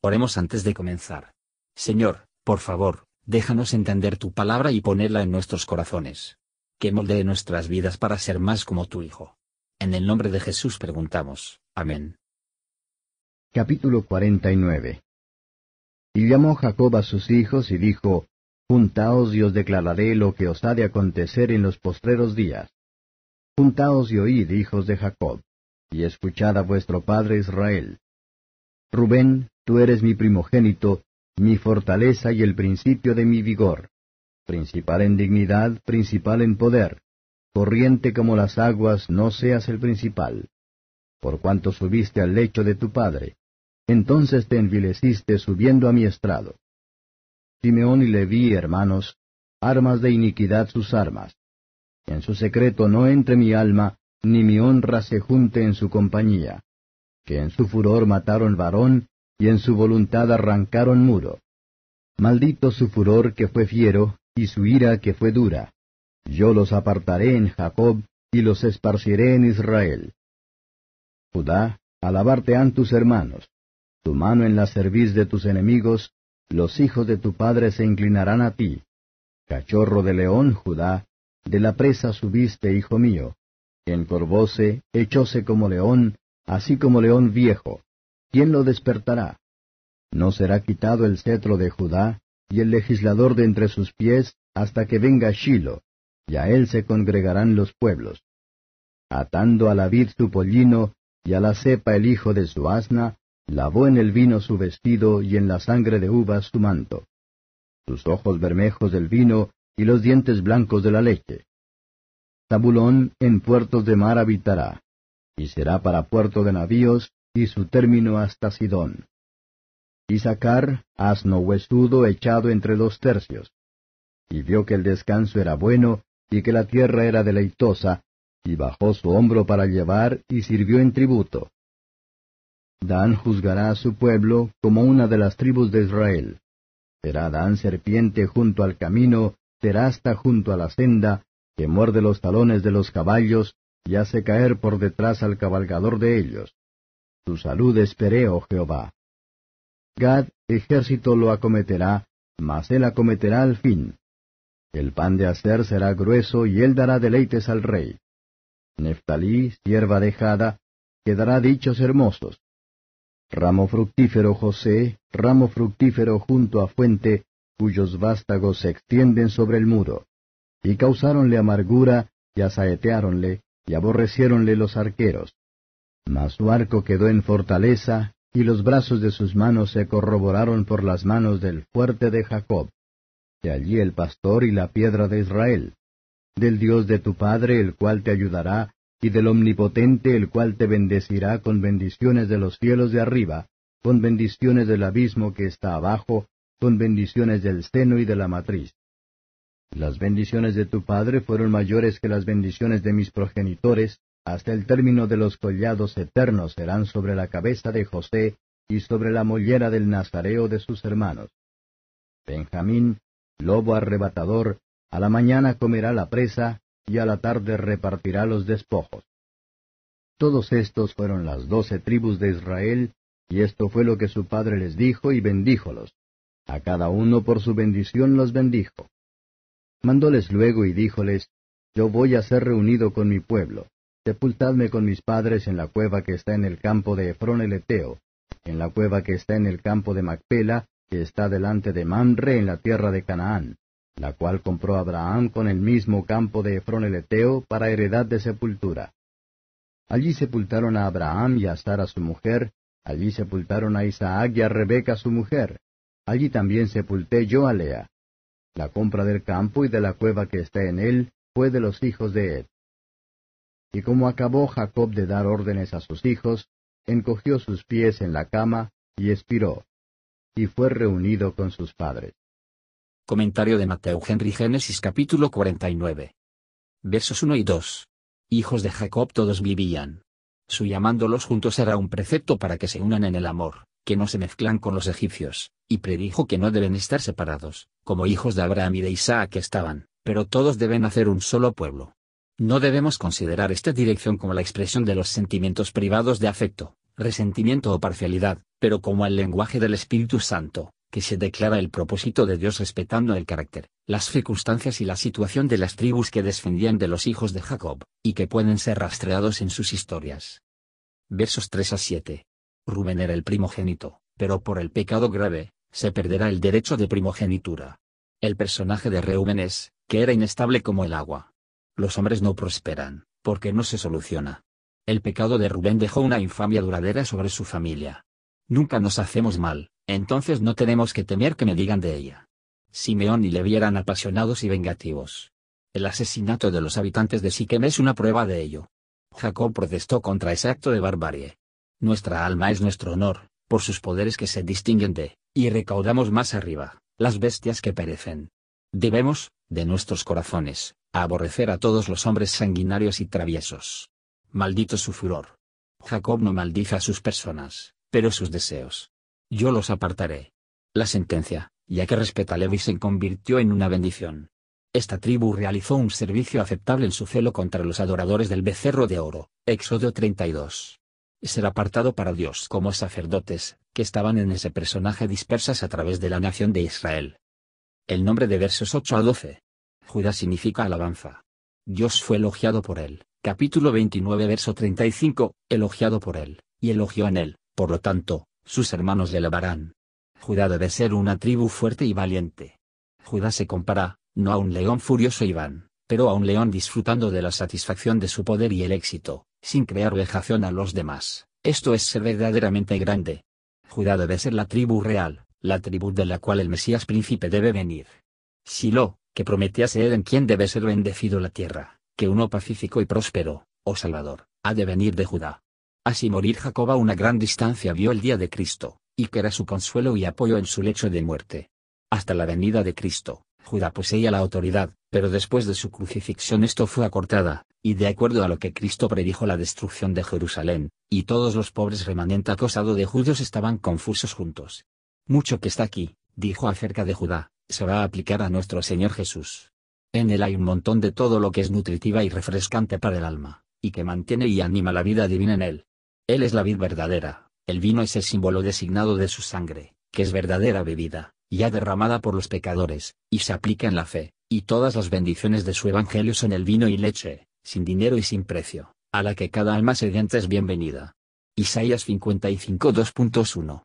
Oremos antes de comenzar. Señor, por favor, déjanos entender tu palabra y ponerla en nuestros corazones. Que moldee nuestras vidas para ser más como tu Hijo. En el nombre de Jesús preguntamos. Amén. Capítulo 49 Y llamó Jacob a sus hijos y dijo, Juntaos y os declararé lo que os ha de acontecer en los postreros días. Juntaos y oíd, hijos de Jacob, y escuchad a vuestro padre Israel. Rubén, tú eres mi primogénito, mi fortaleza y el principio de mi vigor, principal en dignidad, principal en poder, corriente como las aguas, no seas el principal. Por cuanto subiste al lecho de tu padre, entonces te envileciste subiendo a mi estrado. Simeón y Leví, hermanos, armas de iniquidad sus armas. En su secreto no entre mi alma, ni mi honra se junte en su compañía. Que en su furor mataron varón, y en su voluntad arrancaron muro. Maldito su furor que fue fiero, y su ira que fue dura. Yo los apartaré en Jacob, y los esparciré en Israel. Judá, alabarte han tus hermanos. Tu mano en la cerviz de tus enemigos, los hijos de tu padre se inclinarán a ti. Cachorro de león, Judá, de la presa subiste, hijo mío. Encorvóse, echóse como león, así como león viejo. ¿Quién lo despertará? No será quitado el cetro de Judá, y el legislador de entre sus pies, hasta que venga Shilo, y a él se congregarán los pueblos. Atando a la vid su pollino, y a la cepa el hijo de su asna, lavó en el vino su vestido, y en la sangre de uvas su manto. Sus ojos bermejos del vino, y los dientes blancos de la leche. Zabulón en puertos de mar habitará, y será para puerto de navíos, y su término hasta Sidón. Y sacar, asno huesudo echado entre dos tercios. Y vio que el descanso era bueno, y que la tierra era deleitosa, y bajó su hombro para llevar, y sirvió en tributo. Dan juzgará a su pueblo como una de las tribus de Israel. Será Dan serpiente junto al camino, terasta junto a la senda, que muerde los talones de los caballos, y hace caer por detrás al cabalgador de ellos. Tu salud esperé, oh Jehová. Gad, ejército lo acometerá, mas él acometerá al fin. El pan de hacer será grueso, y él dará deleites al rey. Neftalí, sierva dejada, quedará dichos hermosos. Ramo fructífero José, ramo fructífero junto a fuente, cuyos vástagos se extienden sobre el muro. Y causáronle amargura, y asaeteáronle, y aborreciéronle los arqueros. Mas su arco quedó en fortaleza, y los brazos de sus manos se corroboraron por las manos del fuerte de Jacob. De allí el pastor y la piedra de Israel. Del Dios de tu Padre, el cual te ayudará, y del Omnipotente, el cual te bendecirá con bendiciones de los cielos de arriba, con bendiciones del abismo que está abajo, con bendiciones del seno y de la matriz. Las bendiciones de tu Padre fueron mayores que las bendiciones de mis progenitores, hasta el término de los collados eternos serán sobre la cabeza de José y sobre la mollera del nazareo de sus hermanos. Benjamín, lobo arrebatador, a la mañana comerá la presa y a la tarde repartirá los despojos. Todos estos fueron las doce tribus de Israel, y esto fue lo que su padre les dijo y bendíjolos. A cada uno por su bendición los bendijo. Mandóles luego y díjoles, Yo voy a ser reunido con mi pueblo sepultadme con mis padres en la cueva que está en el campo de Efrón el Eteo, en la cueva que está en el campo de Macpela, que está delante de Mamre en la tierra de Canaán, la cual compró Abraham con el mismo campo de Efrón el Eteo para heredad de sepultura. Allí sepultaron a Abraham y a Sara su mujer, allí sepultaron a Isaac y a Rebeca su mujer, allí también sepulté yo a Lea. La compra del campo y de la cueva que está en él fue de los hijos de Ed. Y como acabó Jacob de dar órdenes a sus hijos, encogió sus pies en la cama y expiró, y fue reunido con sus padres. Comentario de Mateo Henry Génesis capítulo 49. Versos 1 y 2. Hijos de Jacob todos vivían. Su llamándolos juntos era un precepto para que se unan en el amor, que no se mezclan con los egipcios, y predijo que no deben estar separados, como hijos de Abraham y de Isaac estaban, pero todos deben hacer un solo pueblo. No debemos considerar esta dirección como la expresión de los sentimientos privados de afecto, resentimiento o parcialidad, pero como el lenguaje del Espíritu Santo, que se declara el propósito de Dios respetando el carácter, las circunstancias y la situación de las tribus que descendían de los hijos de Jacob, y que pueden ser rastreados en sus historias. Versos 3 a 7. Rubén era el primogénito, pero por el pecado grave, se perderá el derecho de primogenitura. El personaje de Reuben es, que era inestable como el agua. Los hombres no prosperan, porque no se soluciona. El pecado de Rubén dejó una infamia duradera sobre su familia. Nunca nos hacemos mal, entonces no tenemos que temer que me digan de ella. Simeón y Levi eran apasionados y vengativos. El asesinato de los habitantes de Siquem es una prueba de ello. Jacob protestó contra ese acto de barbarie. Nuestra alma es nuestro honor, por sus poderes que se distinguen de, y recaudamos más arriba, las bestias que perecen. Debemos, de nuestros corazones, aborrecer a todos los hombres sanguinarios y traviesos. Maldito su furor. Jacob no maldice a sus personas, pero sus deseos. Yo los apartaré. La sentencia, ya que respeta a Levi se convirtió en una bendición. Esta tribu realizó un servicio aceptable en su celo contra los adoradores del becerro de oro, Éxodo 32. Ser apartado para Dios como sacerdotes, que estaban en ese personaje dispersas a través de la nación de Israel. El nombre de versos 8 a 12. Judá significa alabanza. Dios fue elogiado por él. Capítulo 29 verso 35, elogiado por él, y elogió en él, por lo tanto, sus hermanos le alabarán. Judá debe ser una tribu fuerte y valiente. Judá se compara, no a un león furioso y van, pero a un león disfrutando de la satisfacción de su poder y el éxito, sin crear vejación a los demás. Esto es ser verdaderamente grande. Judá debe ser la tribu real, la tribu de la cual el Mesías príncipe debe venir. Silo, que prometía ser en quien debe ser bendecido la tierra, que uno pacífico y próspero, oh Salvador, ha de venir de Judá. Así morir Jacob a una gran distancia vio el día de Cristo, y que era su consuelo y apoyo en su lecho de muerte. Hasta la venida de Cristo, Judá poseía la autoridad, pero después de su crucifixión esto fue acortada, y de acuerdo a lo que Cristo predijo la destrucción de Jerusalén, y todos los pobres remanentes acosados de judíos estaban confusos juntos. Mucho que está aquí, dijo acerca de Judá, se va a aplicar a nuestro Señor Jesús. En él hay un montón de todo lo que es nutritiva y refrescante para el alma, y que mantiene y anima la vida divina en él. Él es la vid verdadera, el vino es el símbolo designado de su sangre, que es verdadera bebida, ya derramada por los pecadores, y se aplica en la fe, y todas las bendiciones de su evangelio son el vino y leche, sin dinero y sin precio, a la que cada alma sedienta es bienvenida. Isaías 55 2.1.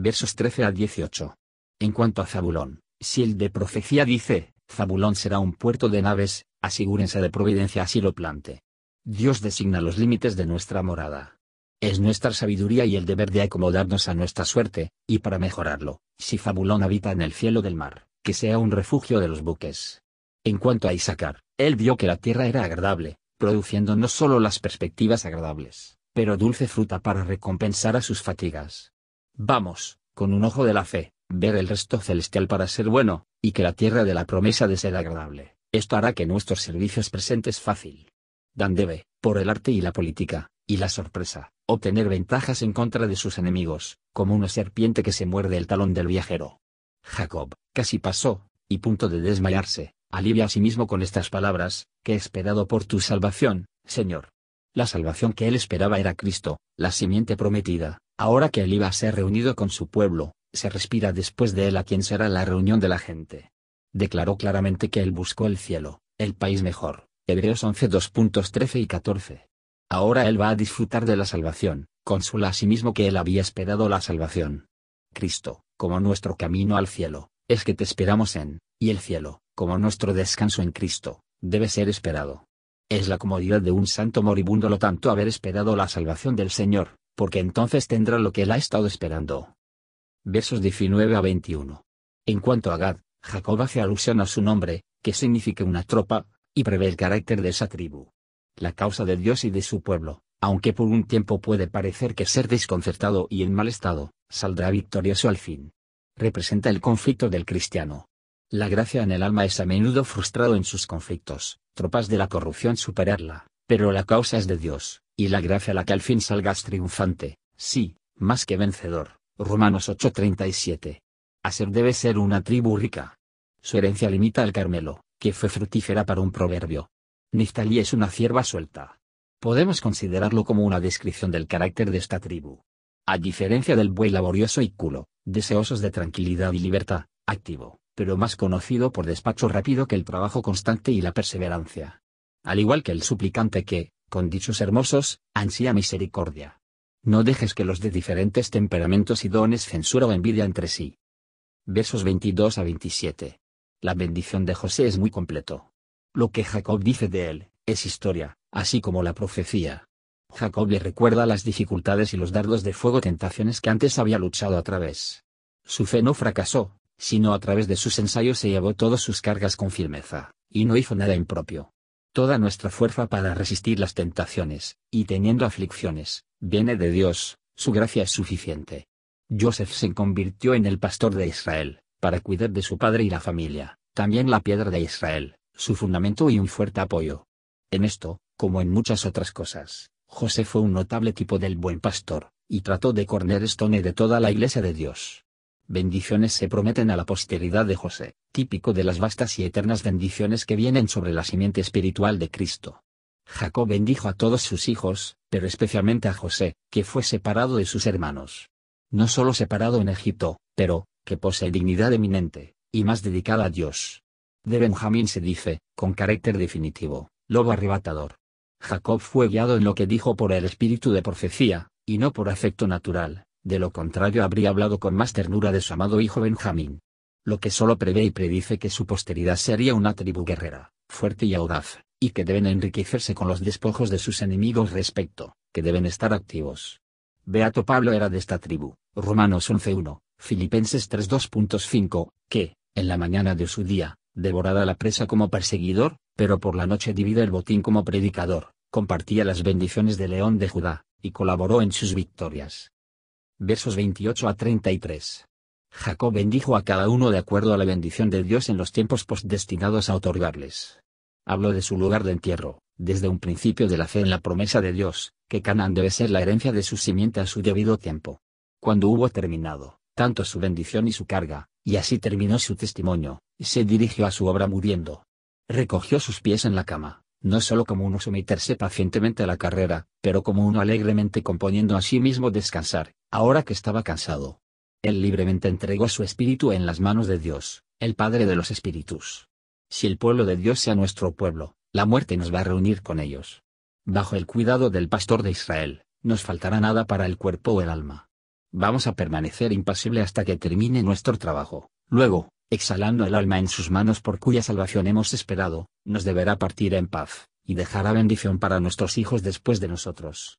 Versos 13 a 18. En cuanto a Zabulón, si el de profecía dice, Zabulón será un puerto de naves, asegúrense de providencia así lo plante. Dios designa los límites de nuestra morada. Es nuestra sabiduría y el deber de acomodarnos a nuestra suerte, y para mejorarlo, si Fabulón habita en el cielo del mar, que sea un refugio de los buques. En cuanto a Isaacar, él vio que la tierra era agradable, produciendo no solo las perspectivas agradables, pero dulce fruta para recompensar a sus fatigas. Vamos, con un ojo de la fe, ver el resto celestial para ser bueno, y que la tierra de la promesa de ser agradable. Esto hará que nuestros servicios presentes fácil. Dan debe, por el arte y la política, y la sorpresa, obtener ventajas en contra de sus enemigos, como una serpiente que se muerde el talón del viajero. Jacob, casi pasó, y punto de desmayarse, alivia a sí mismo con estas palabras, que he esperado por tu salvación, Señor. La salvación que él esperaba era Cristo, la simiente prometida, ahora que él iba a ser reunido con su pueblo, se respira después de él a quien será la reunión de la gente. Declaró claramente que él buscó el cielo, el país mejor. Hebreos 11 2.13 y 14. Ahora él va a disfrutar de la salvación, consuela a sí mismo que él había esperado la salvación. Cristo, como nuestro camino al cielo, es que te esperamos en, y el cielo, como nuestro descanso en Cristo, debe ser esperado. Es la comodidad de un santo moribundo lo tanto haber esperado la salvación del Señor, porque entonces tendrá lo que él ha estado esperando. Versos 19 a 21. En cuanto a Gad, Jacob hace alusión a su nombre, que significa una tropa, y prevé el carácter de esa tribu la causa de Dios y de su pueblo, aunque por un tiempo puede parecer que ser desconcertado y en mal estado, saldrá victorioso al fin. Representa el conflicto del cristiano. La gracia en el alma es a menudo frustrado en sus conflictos, tropas de la corrupción superarla, pero la causa es de Dios, y la gracia la que al fin salgas triunfante, sí, más que vencedor. Romanos 8:37. Aser debe ser una tribu rica. Su herencia limita al Carmelo, que fue fructífera para un proverbio, Niftalí es una cierva suelta. Podemos considerarlo como una descripción del carácter de esta tribu. A diferencia del buey laborioso y culo, deseosos de tranquilidad y libertad, activo, pero más conocido por despacho rápido que el trabajo constante y la perseverancia. Al igual que el suplicante que, con dichos hermosos, ansía misericordia. No dejes que los de diferentes temperamentos y dones censura o envidia entre sí. Versos 22 a 27. La bendición de José es muy completo. Lo que Jacob dice de él, es historia, así como la profecía. Jacob le recuerda las dificultades y los dardos de fuego tentaciones que antes había luchado a través. Su fe no fracasó, sino a través de sus ensayos se llevó todas sus cargas con firmeza, y no hizo nada impropio. Toda nuestra fuerza para resistir las tentaciones, y teniendo aflicciones, viene de Dios, su gracia es suficiente. Joseph se convirtió en el pastor de Israel, para cuidar de su padre y la familia, también la piedra de Israel, su fundamento y un fuerte apoyo. En esto, como en muchas otras cosas, José fue un notable tipo del buen pastor, y trató de cornerstone de toda la iglesia de Dios. Bendiciones se prometen a la posteridad de José, típico de las vastas y eternas bendiciones que vienen sobre la simiente espiritual de Cristo. Jacob bendijo a todos sus hijos, pero especialmente a José, que fue separado de sus hermanos. No solo separado en Egipto, pero, que posee dignidad eminente, y más dedicada a Dios. De Benjamín se dice, con carácter definitivo, lobo arrebatador. Jacob fue guiado en lo que dijo por el espíritu de profecía, y no por afecto natural, de lo contrario habría hablado con más ternura de su amado hijo Benjamín. Lo que solo prevé y predice que su posteridad sería una tribu guerrera, fuerte y audaz, y que deben enriquecerse con los despojos de sus enemigos respecto, que deben estar activos. Beato Pablo era de esta tribu, Romanos 11.1, Filipenses 3.2.5, que, en la mañana de su día, devorada la presa como perseguidor, pero por la noche divide el botín como predicador, compartía las bendiciones de León de Judá, y colaboró en sus victorias versos 28 a 33. Jacob bendijo a cada uno de acuerdo a la bendición de Dios en los tiempos postdestinados a otorgarles. Habló de su lugar de entierro, desde un principio de la fe en la promesa de Dios, que Canaán debe ser la herencia de su simiente a su debido tiempo. Cuando hubo terminado, tanto su bendición y su carga, y así terminó su testimonio, se dirigió a su obra muriendo. Recogió sus pies en la cama, no solo como uno someterse pacientemente a la carrera, pero como uno alegremente componiendo a sí mismo descansar, ahora que estaba cansado. Él libremente entregó su espíritu en las manos de Dios, el Padre de los Espíritus. Si el pueblo de Dios sea nuestro pueblo, la muerte nos va a reunir con ellos. Bajo el cuidado del pastor de Israel, nos faltará nada para el cuerpo o el alma. Vamos a permanecer impasible hasta que termine nuestro trabajo. Luego, exhalando el alma en sus manos por cuya salvación hemos esperado, nos deberá partir en paz, y dejará bendición para nuestros hijos después de nosotros.